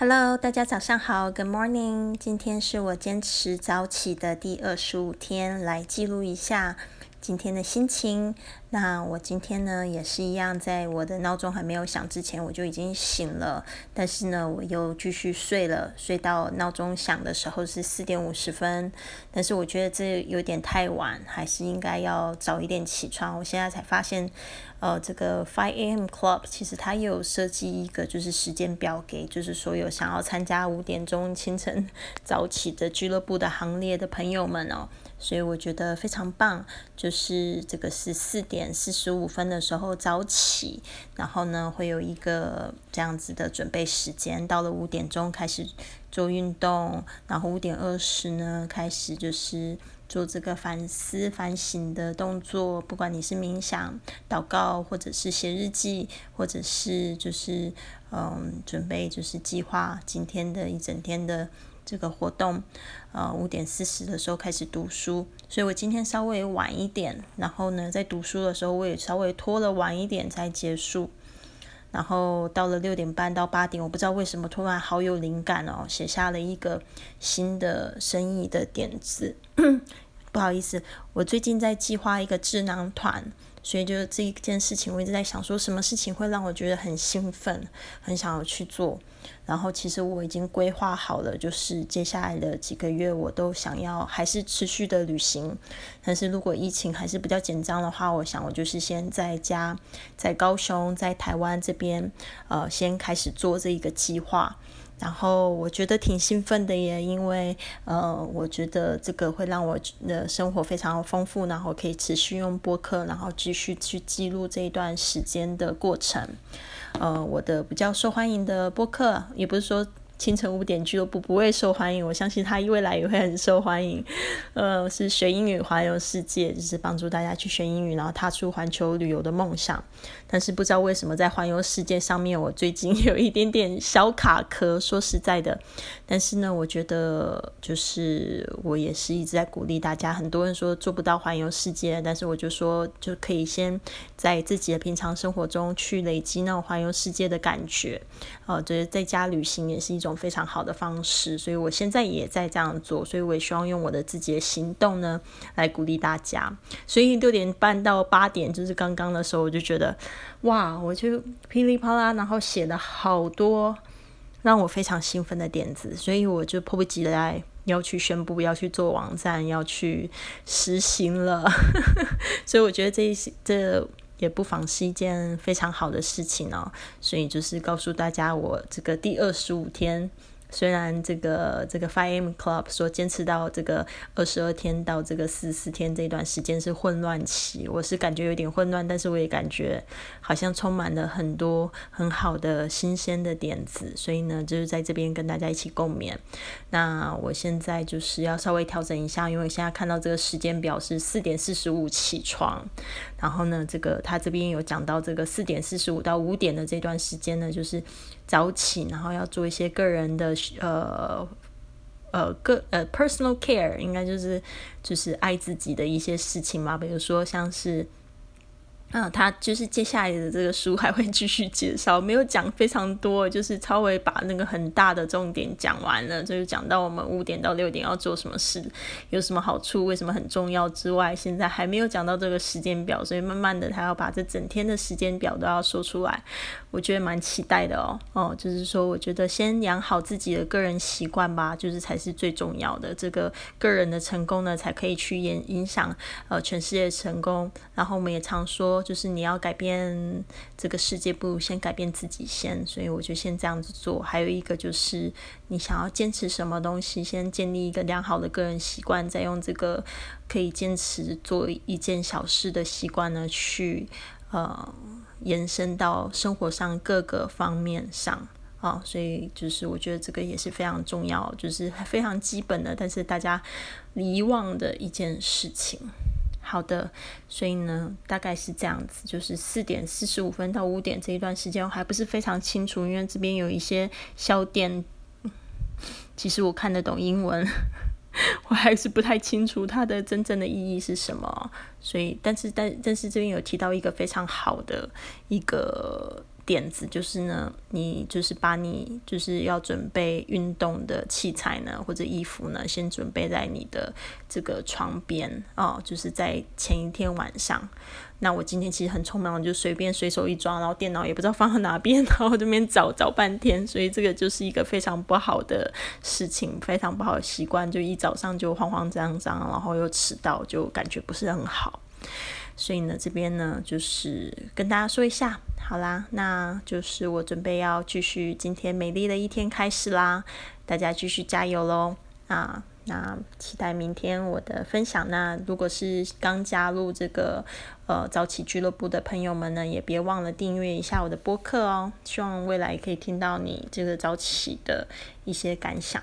Hello，大家早上好，Good morning。今天是我坚持早起的第二十五天，来记录一下今天的心情。那我今天呢也是一样，在我的闹钟还没有响之前，我就已经醒了。但是呢，我又继续睡了，睡到闹钟响的时候是四点五十分。但是我觉得这有点太晚，还是应该要早一点起床。我现在才发现，呃，这个 Five A.M. Club 其实它有设计一个就是时间表给，就是所有想要参加五点钟清晨 早起的俱乐部的行列的朋友们哦。所以我觉得非常棒，就是这个是四点点四十五分的时候早起，然后呢会有一个这样子的准备时间，到了五点钟开始做运动，然后五点二十呢开始就是做这个反思反省的动作，不管你是冥想、祷告，或者是写日记，或者是就是嗯准备就是计划今天的一整天的。这个活动，呃，五点四十的时候开始读书，所以我今天稍微晚一点。然后呢，在读书的时候，我也稍微拖了晚一点才结束。然后到了六点半到八点，我不知道为什么突然好有灵感哦，写下了一个新的生意的点子。不好意思，我最近在计划一个智囊团。所以就是这一件事情，我一直在想，说什么事情会让我觉得很兴奋，很想要去做。然后其实我已经规划好了，就是接下来的几个月，我都想要还是持续的旅行。但是如果疫情还是比较紧张的话，我想我就是先在家，在高雄，在台湾这边，呃，先开始做这一个计划。然后我觉得挺兴奋的耶，因为呃，我觉得这个会让我的生活非常丰富，然后可以持续用播客，然后继续去记录这一段时间的过程。呃，我的比较受欢迎的播客，也不是说。清晨五点俱乐部不会受欢迎，我相信它未来也会很受欢迎。呃，是学英语环游世界，就是帮助大家去学英语，然后踏出环球旅游的梦想。但是不知道为什么在环游世界上面，我最近有一点点小卡壳。说实在的，但是呢，我觉得就是我也是一直在鼓励大家。很多人说做不到环游世界，但是我就说就可以先在自己的平常生活中去累积那种环游世界的感觉。呃，就是在家旅行也是一种。非常好的方式，所以我现在也在这样做，所以我也希望用我的自己的行动呢来鼓励大家。所以六点半到八点就是刚刚的时候，我就觉得哇，我就噼里啪啦，然后写了好多让我非常兴奋的点子，所以我就迫不及待要去宣布要去做网站，要去实行了。所以我觉得这一这。也不妨是一件非常好的事情哦，所以就是告诉大家，我这个第二十五天。虽然这个这个 Five M Club 说坚持到这个二十二天到这个四十四天这段时间是混乱期，我是感觉有点混乱，但是我也感觉好像充满了很多很好的新鲜的点子，所以呢，就是在这边跟大家一起共勉。那我现在就是要稍微调整一下，因为现在看到这个时间表是四点四十五起床，然后呢，这个他这边有讲到这个四点四十五到五点的这段时间呢，就是早起，然后要做一些个人的。呃呃，个呃，personal care 应该就是就是爱自己的一些事情嘛，比如说像是。嗯，他就是接下来的这个书还会继续介绍，没有讲非常多，就是稍微把那个很大的重点讲完了，就是讲到我们五点到六点要做什么事，有什么好处，为什么很重要之外，现在还没有讲到这个时间表，所以慢慢的他要把这整天的时间表都要说出来，我觉得蛮期待的哦，哦，就是说我觉得先养好自己的个人习惯吧，就是才是最重要的，这个个人的成功呢，才可以去影影响呃全世界成功，然后我们也常说。就是你要改变这个世界，不如先改变自己先。所以我就先这样子做。还有一个就是，你想要坚持什么东西，先建立一个良好的个人习惯，再用这个可以坚持做一件小事的习惯呢，去呃延伸到生活上各个方面上啊。所以就是我觉得这个也是非常重要，就是非常基本的，但是大家遗忘的一件事情。好的，所以呢，大概是这样子，就是四点四十五分到五点这一段时间，我还不是非常清楚，因为这边有一些小店，其实我看得懂英文，我还是不太清楚它的真正的意义是什么。所以，但是但但是这边有提到一个非常好的一个。点子，就是呢，你就是把你就是要准备运动的器材呢，或者衣服呢，先准备在你的这个床边哦，就是在前一天晚上。那我今天其实很匆忙，就随便随手一抓，然后电脑也不知道放在哪边，然后这边找找半天，所以这个就是一个非常不好的事情，非常不好的习惯，就一早上就慌慌张张，然后又迟到，就感觉不是很好。所以呢，这边呢就是跟大家说一下，好啦，那就是我准备要继续今天美丽的一天开始啦，大家继续加油喽啊！那期待明天我的分享。那如果是刚加入这个呃早起俱乐部的朋友们呢，也别忘了订阅一下我的播客哦。希望未来可以听到你这个早起的一些感想。